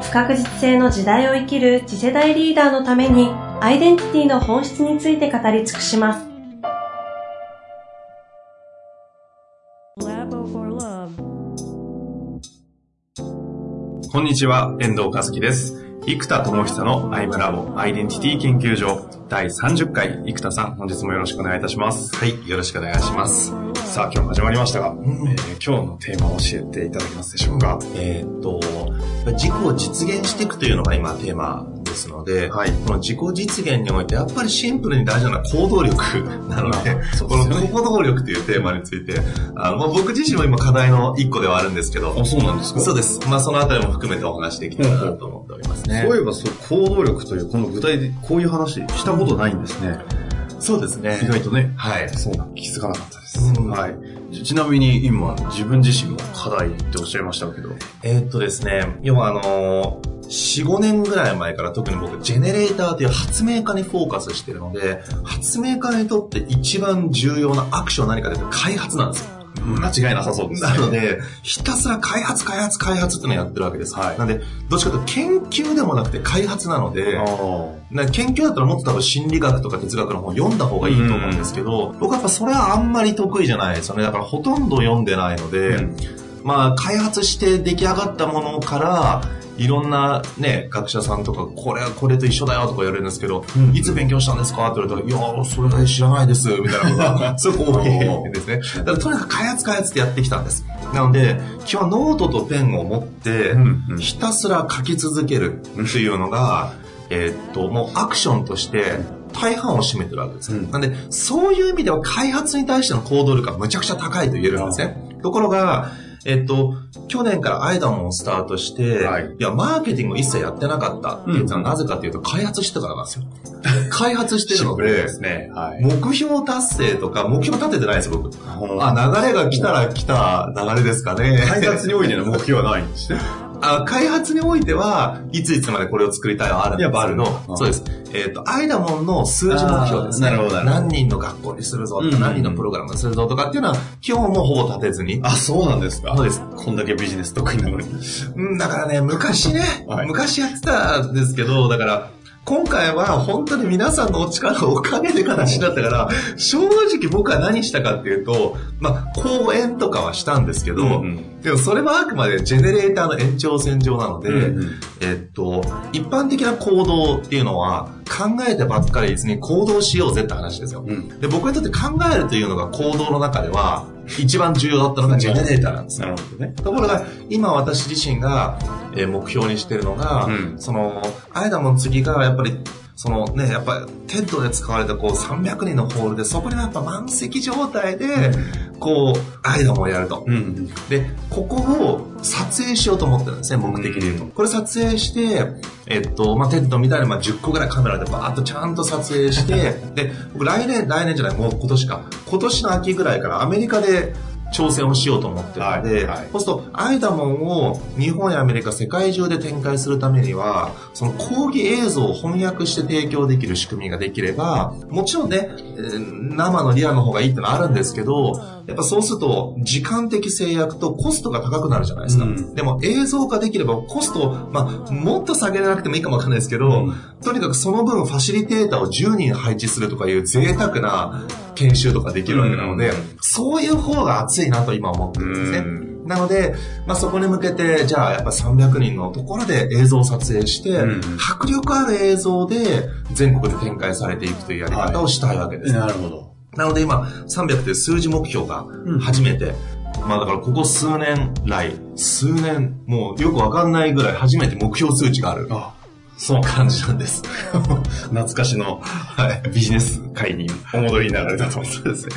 不確実性の時代を生きる次世代リーダーのためにアイデンティティの本質について語り尽くします。こんにちは、遠藤和樹です。生田智久のアイムラボアイデンティティ研究所第30回、生田さん、本日もよろしくお願いいたします。はい、よろしくお願いします。さあ、今日も始まりましたが、うん、えー、今日のテーマを教えていただけますでしょうか？えー、っと、自己を実現していくというのが今テーマですので、はい、この自己実現においてやっぱりシンプルに大事なのは行動力 なので、この行動力というテーマについて、あのまあ、僕自身も今課題の一個ではあるんですけど、あそうなんですか？そうです。まあそのあたりも含めてお話できたらなと思っておりますね。そういえばそう行動力というこの具体的こういう話したことないんですね。そうですね。意外とね。はい。そう気づかなかったです。はい。ちなみに今、自分自身も課題っておっしゃいましたけど。えー、っとですね、要はあのー4、5年ぐらい前から特に僕、ジェネレーターという発明家にフォーカスしてるので、発明家にとって一番重要なアクションは何かというと開発なんですよ。間違いなさそうです、ね。なので、ひたすら開発、開発、開発ってのをやってるわけです。はい。なので、どっちかというと研究でもなくて開発なので、研究だったらもっと多分心理学とか哲学の本読んだ方がいいと思うんですけど、僕はやっぱそれはあんまり得意じゃないですよね。だからほとんど読んでないので、うん、まあ、開発して出来上がったものから、いろんなね、学者さんとか、これはこれと一緒だよとか言われるんですけど、うん、いつ勉強したんですか？って言われたら、いやそれは知らないです、みたいなことが、すごく多いですね。だからとにかく開発開発ってやってきたんです。なので、今日はノートとペンを持って、ひたすら書き続けるっていうのが、えっと、もうアクションとして、大半を占めてるわけです。うん、なんで、そういう意味では開発に対しての行動力がむちゃくちゃ高いと言えるんですね。ところが、えっと、去年からアイダモンをスタートして、はい、いや、マーケティングを一切やってなかったっていうのはなぜかっていうと、開発してたからなんですよ。開発してるので、ですねはい、目標達成とか、目標立ててないです、僕。あ、流れが来たら来た流れですかね。開発においての目標はないんですね。あ開発においては、いついつまでこれを作りたいはあるんですけど、そうです。えっ、ー、と、アイダモンの数字目標ですね。なるほど。何人の学校にするぞ、うん、何人のプログラムにするぞとかっていうのは、基本もほぼ立てずに。あ、そうなんですか？そうです。こんだけビジネス得意なのに。うん、だからね、昔ね、はい、昔やってたんですけど、だから、今回は本当に皆さんのお力をおかげで形になったから、正直僕は何したかっていうと、まあ、講演とかはしたんですけど、うんうん、でもそれはあくまでジェネレーターの延長線上なので、うんうん、えっと、一般的な行動っていうのは考えてばっかり別に行動しようぜって話ですよ。うん、で、僕にとって考えるというのが行動の中では、一番重要だったのがジェネレーターなんですよ。なるほどね。ところが、今私自身が、えー、目標にしてるのが、うん、その、アイダムの次がやっぱりそのね、やっぱテッドで使われたこう300人のホールで、そこでやっぱ満席状態で、こう、アイドルをやると、うん。で、ここを撮影しようと思ってるんですね、目的で言うと。これ撮影して、えっと、まあ、 TEDみたいな、まあ、10個ぐらいカメラでバーッとちゃんと撮影して、で、僕来年、来年じゃない、もう今年か。今年の秋ぐらいからアメリカで挑戦をしようと思ってるので、はいはい、そうすると、アイダモンを日本やアメリカ、世界中で展開するためには、その講義映像を翻訳して提供できる仕組みができれば、もちろんね、生のリアルの方がいいってのはあるんですけど、やっぱそうすると、時間的制約とコストが高くなるじゃないですか。うん、でも映像化できればコスト、まあ、もっと下げなくてもいいかもわかんないですけど、うん、とにかくその分ファシリテーターを10人配置するとかいう贅沢な研修とかできるわけなので、うん、そういう方が熱いなと今思ってるんですね。なので、まあ、そこに向けて、じゃあやっぱ300人のところで映像撮影して、うん、迫力ある映像で全国で展開されていくというやり方をしたいわけです。はい、なるほど。なので今、300という数字目標が初めて、うん、まあだからここ数年来、数年、もうよくわかんないぐらい初めて目標数値がある。あその感じなんです。懐かしの、はい、ビジネス界にお戻りになられたと。そうですね。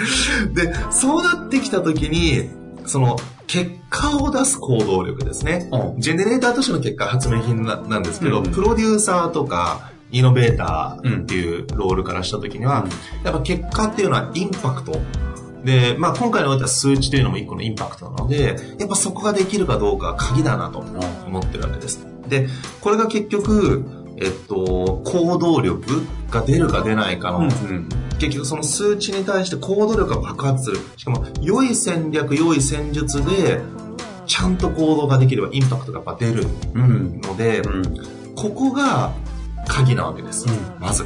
で、そうなってきたときに、その、結果を出す行動力ですね。ジェネレーターとしての結果発明品ななんですけど、うんプロデューサーとか、イノベーターっていうロールからしたときには、やっぱ結果っていうのはインパクト。で、まあ今回のおいては数値というのも一個のインパクトなので、やっぱそこができるかどうかは鍵だなと思ってるわけです。で、これが結局、えっと、行動力が出るか出ないかの、うん。結局その数値に対して行動力が爆発する。しかも、良い戦略、良い戦術で、ちゃんと行動ができればインパクトがやっぱ出るうん。ので、ここが鍵なわけです。まず。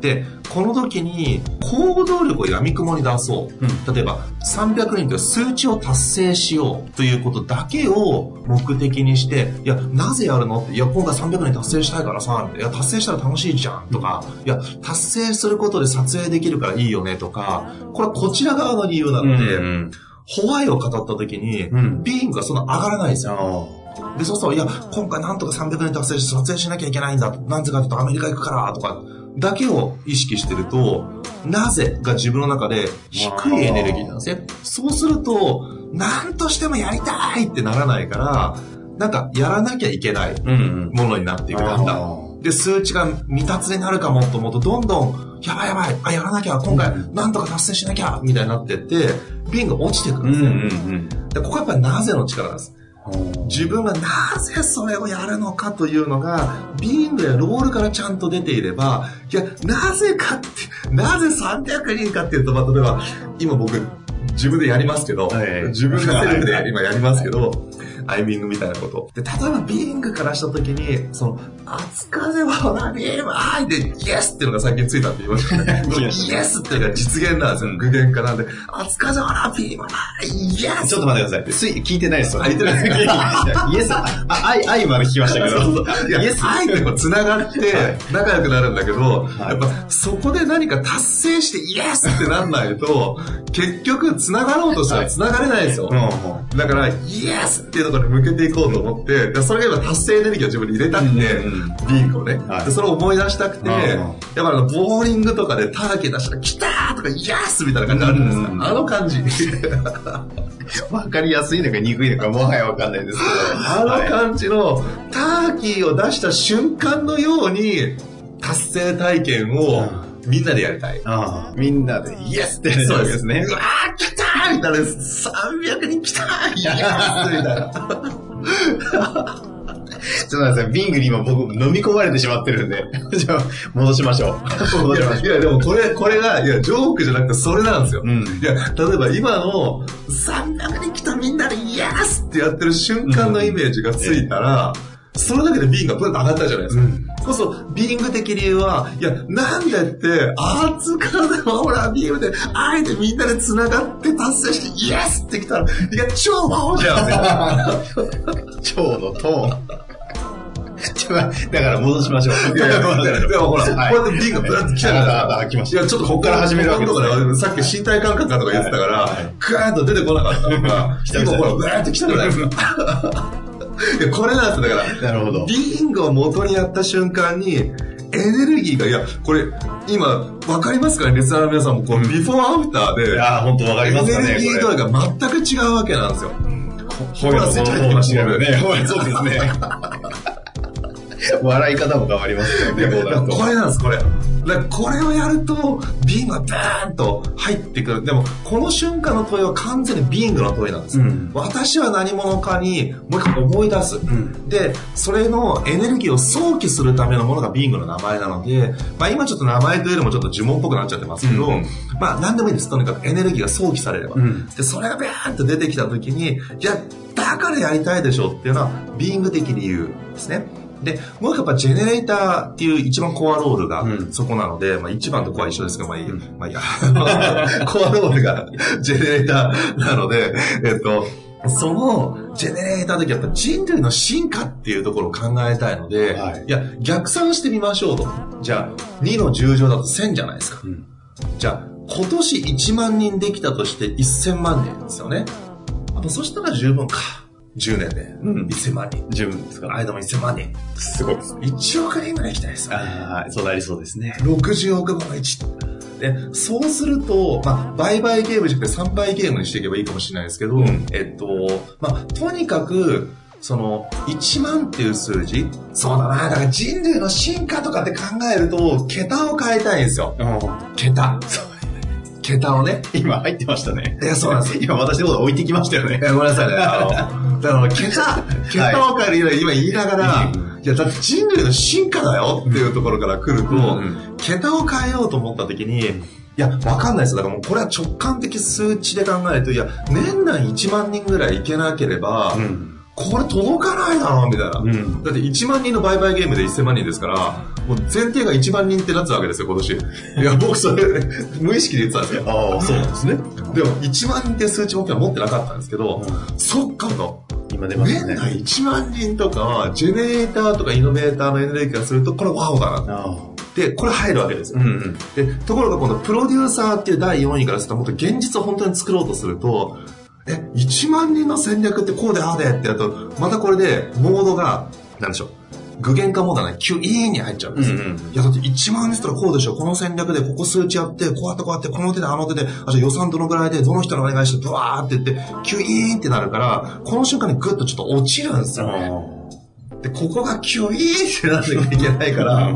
で、この時に行動力を闇雲に出そう。例えば、300人という数値を達成しよう。ということだけを目的にして、いや、なぜやるの？って、いや、今回300人達成したいからさ、いや、達成したら楽しいじゃん。とか、いや、達成することで撮影できるからいいよね。とか、これはこちら側の理由なので、うん。ホワイを語った時に、うん。ビーイングがそんな上がらないんですよ。あで、そうすると、いや、今回なんとか300年達成して撮影しなきゃいけないんだ。なぜかというとアメリカ行くから、とか、だけを意識してると、なぜが自分の中で低いエネルギーなんですね。そうすると、なんとしてもやりたいってならないから、なんかやらなきゃいけない。ものになっていく、だんだん。で、数値が未達になるかもと思うと、どんどん、やばいやばい、あ、やらなきゃ、今回、なんとか達成しなきゃ、みたいになってって、ビンが落ちてくるんうんうですね。んでここはやっぱりなぜの力なんです。うん。自分がなぜそれをやるのかというのが、ビーングやロールからちゃんと出ていれば、いや、なぜかって、なぜ300人かっていうと、まあ、例えば、今僕、自分でやりますけど、はい自分がセルフで今やりますけど、アイミングみたいなこと。で、例えばビーングからしたときに、その、熱風はほら、ビーム、はいで、イエスっていうのが最近ついたって言いましたね。イエスっていうのが実現なんですよ。具現化なんで、熱風はほら、ビーム、はい、イエスちょっと待ってください。つい、聞いてないですよ。あ言ってないですイエス、あ、愛、愛まで聞きましたけど。そうそういや、イエス。愛ってこう繋がって仲良くなるんだけど、いやっぱそこで何か達成してイエスってなんないと、結局繋がろうとしたら繋がれないですよ。だから、イエスっていうところに向けていこうと思って、でそれが今達成エネルギーを自分に入れたくて、ビンゴをね、はいで。それを思い出したくて、うんやっぱあの、ボーリングとかでターゲ出したら、来たーとか、イエスみたいな感じあるじゃないですか。うんあの感じ。わかりやすいのか憎いのかもはやわかんないですけど。あの感じの、ターキーを出した瞬間のように、達成体験をみんなでやりたい。みんなでイエスってやるわけですねう。わー、来たーみたいな、300人来たーイエスみたいな。ちょっと待ってください。ビングに今僕飲み込まれてしまってるんで。じゃあ、戻しましょう。戻しましょいや、でもこれ、これが、いや、ジョークじゃなくてそれなんですよ。う。うん。いや、例えば今の、300人来たみんなでイエスってやってる瞬間のイメージがついたら、それだけでビンがブンと上がったじゃないですか。そうすると、ビング的理由は、いや、なんでって、熱かでもほら、ビームで、あえてみんなで繋がって達成して、イエスってきたら、いや、超魔法じゃんみたいな腸 のトーン。ちょだから戻しましょう。いやいや、でもほら、はいこうやってビンがブンって来たか。ああ、来ました。いや、ちょっとここから始めるわけですねよ。さっき身体感覚とか言ってたからはい、グーッと出てこなかったのが、今ほら、ブーって来たじゃないですか。これなんですよ。だから、なるほど。ビンゴを元にやった瞬間に、エネルギーが、いや、これ、今、わかりますかね？リスナーの皆さんも、こう、ビフォーアフターで、いやー、本当わかエりますかね。ネルギー度合いが全く違うわけなんですよ。ほら、スイッチ入ってきましたよね。ほら、そうですね。笑い方も変わりますよね。これなんです、これ。だこれをやると、ビングがバーンと入ってくる。でも、この瞬間の問いは完全にビングの問いなんです。うん私は何者かにもう一回思い出す。んで、それのエネルギーを想起するためのものがビングの名前なので、まあ今ちょっと名前というよりもちょっと呪文っぽくなっちゃってますけど、うんまあ何でもいいです。とにかくエネルギーが想起されれば。うんで、それがビャーンと出てきた時に、いや、だからやりたいでしょっていうのは、ビーング的理由ですね。で、もう一個やっぱジェネレーターっていう一番コアロールがうんそこなので、まあ一番とコア一緒ですけど、まあいい、うんまあいいや。コアロールがジェネレーターなので、えっと、そのジェネレーターの時やっぱ人類の進化っていうところを考えたいので、はいいや、逆算してみましょうと。じゃあ、2の10乗だと1000じゃないですか。うんじゃあ、今年1万人できたとして1000万人ですよね。あとそしたら十分か。10年で。うん1000万人。十分ですか？間も1000万人。すごいですね。1億人ぐらい行きたいですよね。ああ、そうなりそうですね。60億分の1。で、そうすると、まあ、売買ゲームじゃなくて3倍ゲームにしていけばいいかもしれないですけど、うんえっと、まあ、とにかく、その、1万っていう数字そうだな。だから人類の進化とかって考えると、桁を変えたいんですよ。桁。桁をね。今入ってましたね。いや、そうなんですよ。今私のこと置いてきましたよねごめんなさいね。あの、だから桁、桁を変える今言いながら、うんいや、だって人類の進化だよっていうところから来ると、ん桁を変えようと思った時に、いや、わかんないですよ。だからもうこれは直感的数値で考えると、いや、年内1万人ぐらいいけなければ、ん。これ届かないだろうみたいな。ん。だって1万人の売買ゲームで1000万人ですから、もう前提が1万人ってなってたわけですよ、今年。いや、僕それ、無意識で言ってたんですよ。ああ、そうなんですね。でも、1万人って数値目標は持ってなかったんですけど、そっかと。今出ましたね。年内1万人とか、ジェネレーターとかイノベーターのエネルギーがすると、これワオだな。で、これ入るわけですよ。うんうん。で、ところが今度、プロデューサーっていう第4位からすると、もっと現実を本当に作ろうとすると、え、1万人の戦略ってこうでああでってやると、またこれで、モードが、なんでしょう、具現化モードがね、急に入っちゃうんですよ。うんうんいや、だって1万人って言ったらこうでしょ、この戦略でここ数値やって、こうやってこうやって、この手であの手で、あ、じゃあ予算どのぐらいで、どの人にお願いして、ブワーって言って、キュイーンってなるから、この瞬間にグッとちょっと落ちるんですよね。で、ここがキュイーンってならなきゃいけないから、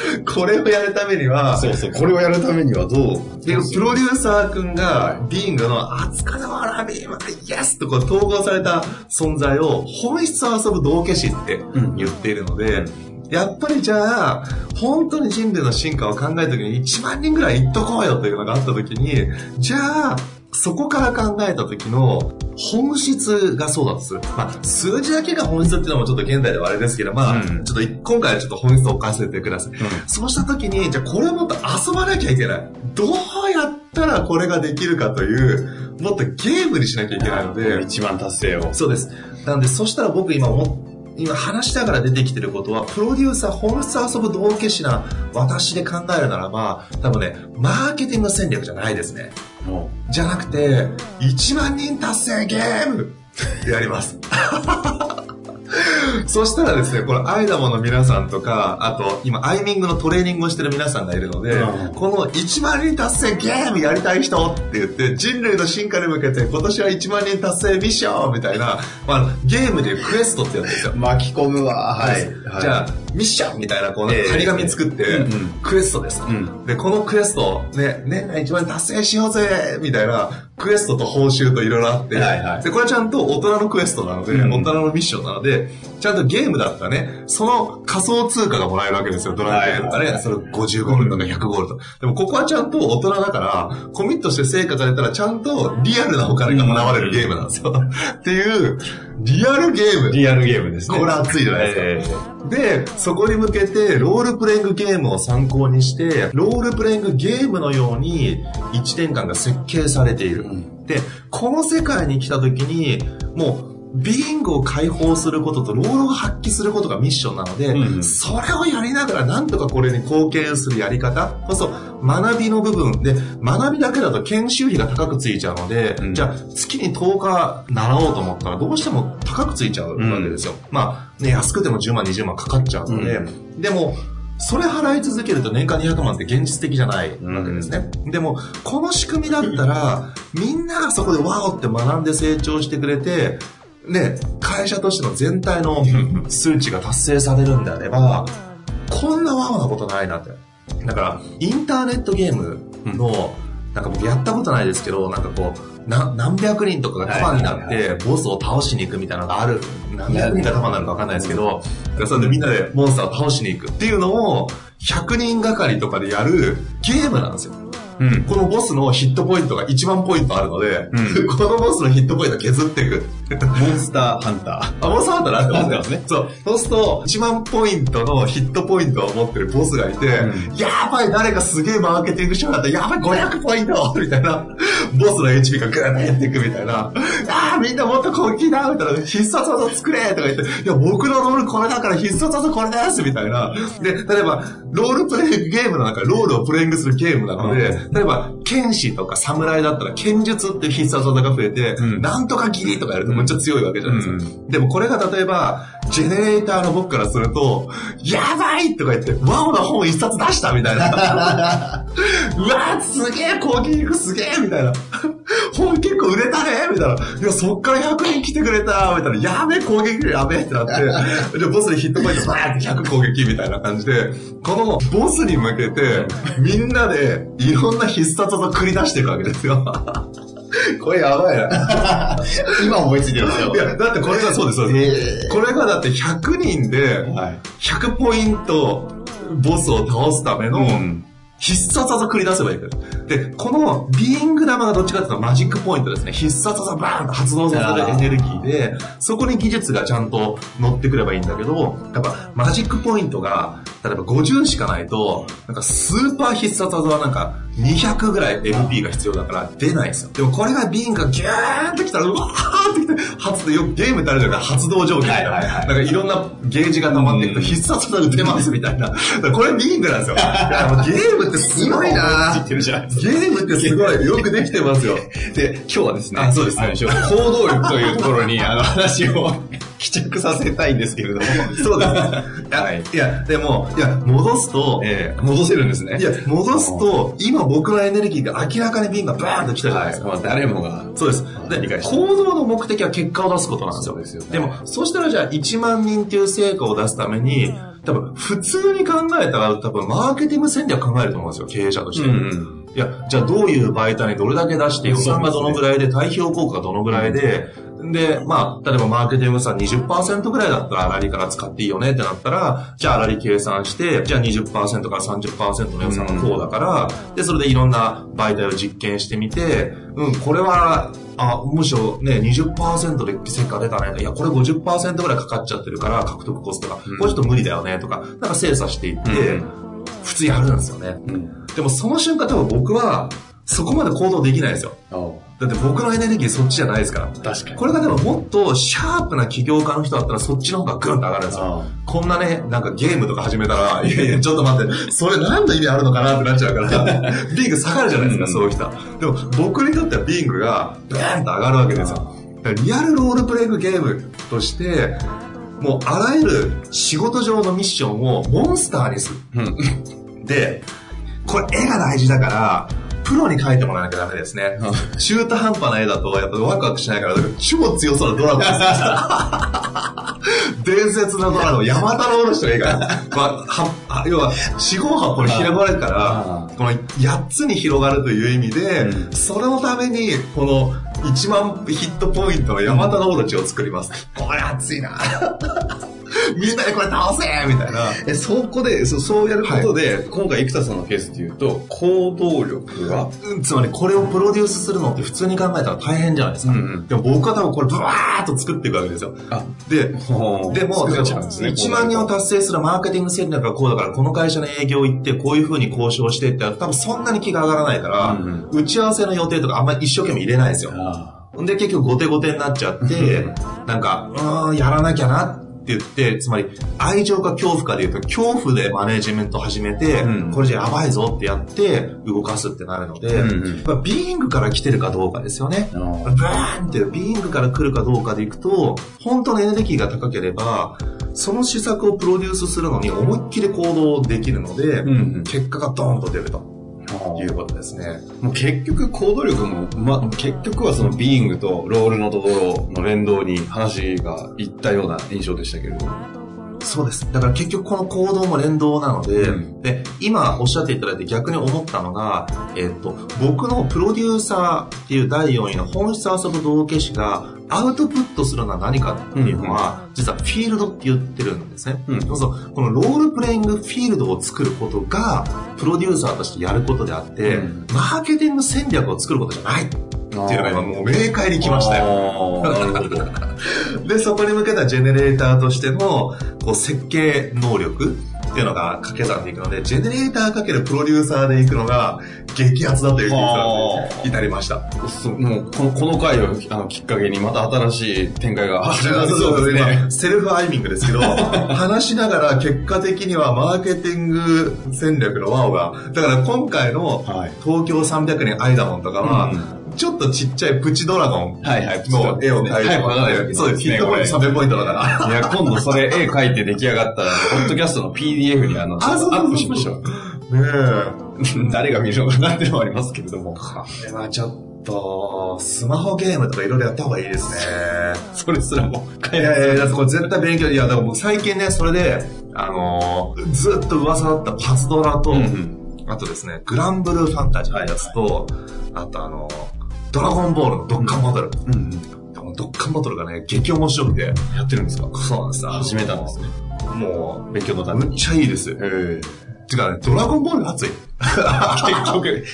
これをやるためには、そうそう、これをやるためにはどう？で、プロデューサー君が、ビングの、あつかのわらび、イエスとこう統合された存在を、本質を遊ぶ道化師って言っているので、やっぱりじゃあ、本当に人類の進化を考えた時に1万人ぐらい行っとこうよというのがあった時に、じゃあ、そこから考えた時の本質がそうだとする。まあ、数字だけが本質っていうのもちょっと現代ではあれですけど、まあ、うんちょっと今回はちょっと本質を置かせてください。そうした時に、じゃあこれをもっと遊ばなきゃいけない。どうやったらこれができるかという、もっとゲームにしなきゃいけないので、一番達成を。そうです。なんで、そしたら僕今思っ今話しながら出てきてることは、プロデューサー、本質遊ぶ道化師な私で考えるならば、多分ね、マーケティング戦略じゃないですね。もじゃなくて、1万人達成ゲームってやります。そしたらですね、このアイダモの皆さんとか、あと今アイミングのトレーニングをしてる皆さんがいるので、うんこの1万人達成ゲームやりたい人って言って、人類の進化に向けて今年は1万人達成ミッションみたいな、まあ、ゲームでクエストってやつですよう。巻き込むわ。はい。じゃあ、ミッションみたいな、こう、なんええ。か張り紙作って、うんうん。クエストです。と、うん。で、このクエスト、ね、年内一番達成しようぜみたいな、クエストと報酬といろいろあって、はいはい。で、これはちゃんと大人のクエストなので、うん。大人のミッションなので、ちゃんとゲームだったらね、その仮想通貨がもらえるわけですよ、ドラクエとかね、はいはい。それ50ゴールドとか100ゴールド。でもここはちゃんと大人だから、コミットして成果が出たらちゃんとリアルなお金がもらわれるゲームなんですよ。っていう、リアルゲーム。リアルゲームですね。これ熱いじゃないですか？えで、そこに向けて、ロールプレイングゲームを参考にして、ロールプレイングゲームのように、1年間が設計されている。んで、この世界に来た時に、もう、ビーイングを解放することと、ロールを発揮することがミッションなので、うんそれをやりながら、なんとかこれに貢献するやり方、そうそう、学びの部分で、学びだけだと研修費が高くついちゃうので、うん。じゃあ、月に10日習おうと思ったら、どうしても高くついちゃうわけですよ。まあ、ね、安くても10万、20万かかっちゃうので、うでも、それ払い続けると年間200万って現実的じゃないわけですね。でも、この仕組みだったら、みんながそこでワオって学んで成長してくれて、ね、会社としての全体の数値が達成されるんであれば、こんなワオなことないなって。だから、インターネットゲームの、なんか僕やったことないですけど、なんかこう、な何百人とかが束になっはいて、ボスを倒しに行くみたいなのがある。何百人が束になるかわかんないですけど、それでみんなでモンスターを倒しに行くっていうのを、100人がかりとかでやるゲームなんですよ。うん。このボスのヒットポイントが1万ポイントあるので、うこのボスのヒットポイントを削っていく。モンスターハンタあ、ボスハンターなってますなってますね。そう。そうすると、1万ポイントのヒットポイントを持ってるボスがいて、うやばい、誰かすげえマーケティングしようだったやばい、500ポイントみたいな、ボスの HP がグーッと減っていくみたいな、ああ、みんなもっと根気だみたいな、必殺技作れとか言って、いや、僕のロールこれだから必殺技これですみたいな。で、例えば、ロールプレイングゲームの中でロールをプレイングするゲームなので、例えば、剣士とか侍だったら剣術っていう必殺技が増えて、うんなんとかギリとかやるとめっちゃ強いわけじゃないですか。うんでもこれが例えば、ジェネレーターの僕からすると、やばいとか言って、ワオな本一冊出したみたいな。うわすげえ攻撃力すげえみたいな。本結構売れたねみたいな。いや、そっから100人来てくれたみたいな。やべえ、攻撃力やべえってなって、で、ボスにヒットポイントバーって100攻撃みたいな感じで、このボスに向けて、みんなでいろんな必殺技繰り出していくわけですよ。これやばいな。今思いついてるんですよい。や、だってこれがそうです、そうです。これがだって100人で、はい。100ポイントボスを倒すためのうん必殺技繰り出せばいいから。で、このビーイング玉がどっちかっていうとマジックポイントですね。必殺技バーンと発動させるエネルギーで、そこに技術がちゃんと乗ってくればいいんだけど、やっぱマジックポイントが、例えば50しかないと、なんかスーパー必殺技はなんか200ぐらい MP が必要だから出ないんですよ。でもこれがビーンがギューンときたら、うわーってきて、発動、よくゲームってあるじゃない発動条件みたいな。はいはいはいなんかいろんなゲージが溜まっていくと必殺技打てますみたいな。これビーングなんですよ。ゲームってすごいな。ゲームってすごいよくできてますよ。で、今日はですね、あそうですね行動力というところに、あの話を帰着させたいんですけれども。そうです。いや、はいい、やでも、いや、戻すと、ええ戻せるんですね。いや、戻すと、今僕のエネルギーが明らかにビーンがバーンと来たじゃないですか。はい。まあ、誰もが。そうです。で、理解して行動の目的は結果を出すことなんですよ。そうですよねでも、そしたらじゃあ1万人っていう成果を出すために、多分、普通に考えたら、多分、マーケティング戦略考えると思うんですよ、経営者として。ん。いや、じゃあどういう媒体にどれだけ出して、予算がどのぐらいで、対比効果がどのぐらいで、で、まあ、例えばマーケティングさ20%ぐらいだったら粗利から使っていいよねってなったら、じゃあ粗利計算して、じゃあ20%から30%の予算がこうだから、で、それでいろんな媒体を実験してみて、うん、これは、あ、むしろね、20%で成果出たね。いや、これ50%ぐらいかかっちゃってるから、獲得コストが。これちょっと無理だよね、とか、なんか精査していって、うん普通やるんですよね。うん。でもその瞬間多分僕は、そこまで行動できないですよ。だって僕のエネルギーそっちじゃないですから。確かに。これがでももっとシャープな起業家の人だったらそっちの方がグンと上がるんですよ。こんなね、なんかゲームとか始めたら、いやいや、ちょっと待って、それ何の意味あるのかなってなっちゃうから、ビング下がるじゃないですか、うんそういう人は。でも僕にとってはビングがブーンと上がるわけですよ。リアルロールプレイングゲームとして、もうあらゆる仕事上のミッションをモンスターにする。で、これ絵が大事だから、プロに描いてもらわなきゃダメですね。中途半端な絵だと、やっぱワクワクしないから、超強そうなドラゴンです伝説のドラゴン、ヤマタロウの人が絵が、まあ、は、要は、四方八方に広がるから、この8つに広がるという意味で、うん。それのために、この1万ヒットポイントのヤマタロウたちを作ります。これ熱いなみんなでこれ倒せみたいな。え、そこで、そそうやることで、今回生田さんのケースで言うと、行動力が、うんつまりこれをプロデュースするのって普通に考えたら大変じゃないですか。うんうんでも僕は多分これブワーっと作っていくわけですよ。あ、で、ででも、ですね。1万人を達成するマーケティング戦略がこうだから、この会社の営業行って、こういう風に交渉してって多分そんなに気が上がらないから、うん打ち合わせの予定とかあんまり一生懸命入れないですよ。あで、結局後手後手になっちゃって、なんか、うーん、やらなきゃなって言って、つまり、愛情か恐怖かで言うと、恐怖でマネジメント始めて、うん。これじゃやばいぞってやって、動かすってなるので、うんうん。ビーイングから来てるかどうかですよね。あブーンってビーイングから来るかどうかでいくと、本当のエネルギーが高ければ、その施策をプロデュースするのに思いっきり行動できるので、うんうん。結果がドーンと出るということですね。もう結局行動力も、ま、結局はそのビーイングとロールのところの連動に話がいったような印象でしたけれども。そうです。だから結局この行動も連動なので、うん。で、今おっしゃっていただいて逆に思ったのが、えっと、僕のプロデューサーっていう第4位の本質遊ぶ道化師がアウトプットするのは何かっていうのは、実はフィールドって言ってるんですね。うん。そうそう。このロールプレイングフィールドを作ることが、プロデューサーとしてやることであって、うん。マーケティング戦略を作ることじゃないっていうのが今もう明快に来ましたよ。で、そこに向けたジェネレーターとしての、こう、設計能力っていうのが掛け算でいくので、ジェネレーターかけるプロデューサーでいくのが、激アツだという結論に至りました。もうこのこの回をあのきっかけにまた新しい展開が 始まりそそううですね。今セルフアイミングですけど、話しながら結果的にはマーケティング戦略のワオが、だから今回のはい東京300年アイダモンとかは、ちょっとちっちゃいプチドラゴンはいはい。の絵を描いて早く描かないわけそうです。ヒットポイント300ポイントだから。いや、今度それ絵描いて出来上がったら、ポッドキャストの PDF にあの、アップしましょう。ねえ。誰が見るのかなってのもありますけれども。これはちょっと、スマホゲームとかいろいろやった方がいいですね。それすらもいやいやこれ絶対勉強、いや、だから僕最近ね、それで、あのーずっと噂だったパズドラと、うんうんあとですね、グランブルーファンタジーのやつと、あとあのードラゴンボールのドッカンバトル。うんうん。ドッカンバトルがね、激面白くて、やってるんですか？そうなんです始めたんですね。も勉強のう、ために。むっちゃいいです。へえ。てかね、ドラゴンボールが熱い。結局、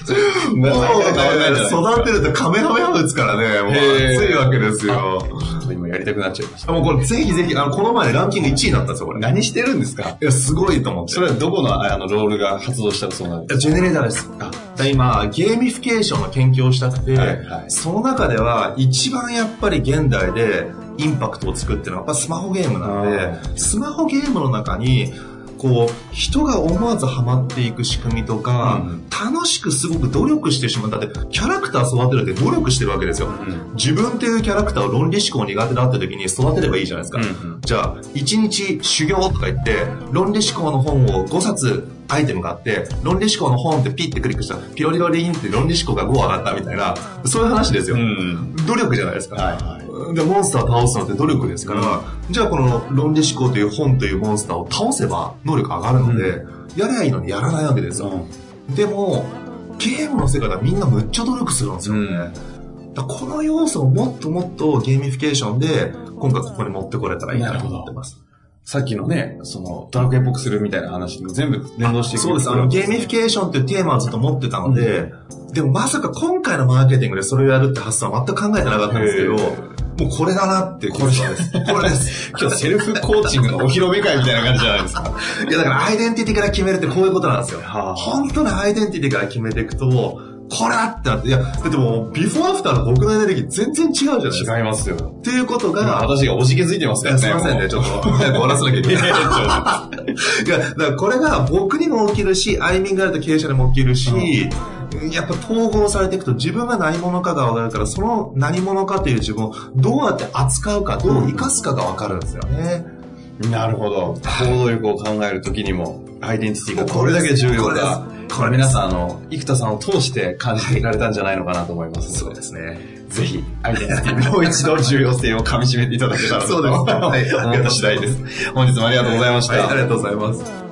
もう育てるとカメハメハ打つからね、もう熱いわけですよ。今やりたくなっちゃいました。もうこれぜひぜひ、あの、この前ランキング1位になったんですよ、これ。何してるんですか？いや、すごいと思って。それはどこのあのロールが発動したらそうなるんですジェネレーターです。あ今、ゲーミフィケーションの研究をしたくて、はいはいその中では一番やっぱり現代でインパクトを作ってるのはやっぱスマホゲームなので、スマホゲームの中に、こう、人が思わずハマっていく仕組みとか、うん楽しくすごく努力してしまう。だって、キャラクター育てるって努力してるわけですよ。うん自分っていうキャラクターを論理思考苦手だった時に育てればいいじゃないですか。うんうんじゃあ、1日修行とか言って、論理思考の本を5冊アイテムがあって、論理思考の本ってピッてクリックしたら、ピロリロリンって論理思考が5上がったみたいな、そういう話ですよ。ん。努力じゃないですか。はいはい。で、モンスターを倒すのって努力ですから、じゃあこの論理思考という本というモンスターを倒せば能力上がるので、やればいいのにやらないわけですよ。でも、ゲームの世界ではみんなむっちゃ努力するんですよね。この要素をもっともっとゲーミフィケーションで、今回ここに持ってこれたらいいなと思ってます。さっきのね、その、ドラクエっぽくするみたいな話にも全部連動していく。そうです。あの、ゲーミフィケーションっていうテーマをずっと持ってたので、でもまさか今回のマーケティングでそれをやるって発想は全く考えてなかったんですけど、へもうこれだなって。これです。これです。今日セルフコーチングのお披露目会みたいな感じじゃないですか。いやだからアイデンティティから決めるってこういうことなんですよ。はあ本当のアイデンティティから決めていくと、これだってなって、いや、だってもう、ビフォーアフターの僕のエネルギー全然違うじゃないですか。違いますよ。っていうこと今が、私がおじけづいてますね。やすいませんね、ちょっと、早く終わらせなきゃいけない。いや、だからこれが僕にも起きるし、アイミングがあると経営者にも起きるし、やっぱ統合されていくと自分が何者かが分かるから、その何者かという自分をどうやって扱うか、どう生かすかが分かるんですよね。なるほど。行動力を考えるときにも、アイデンティティがこれだけ重要だ。これ皆さん、あの、生田さんを通して感じていかれたんじゃないのかなと思います。そうですね。ぜひ、アイデンティティもう一度重要性を噛み締めていただけたらとそうですねはい思った次第です。本日もありがとうございました。はい、ありがとうございます。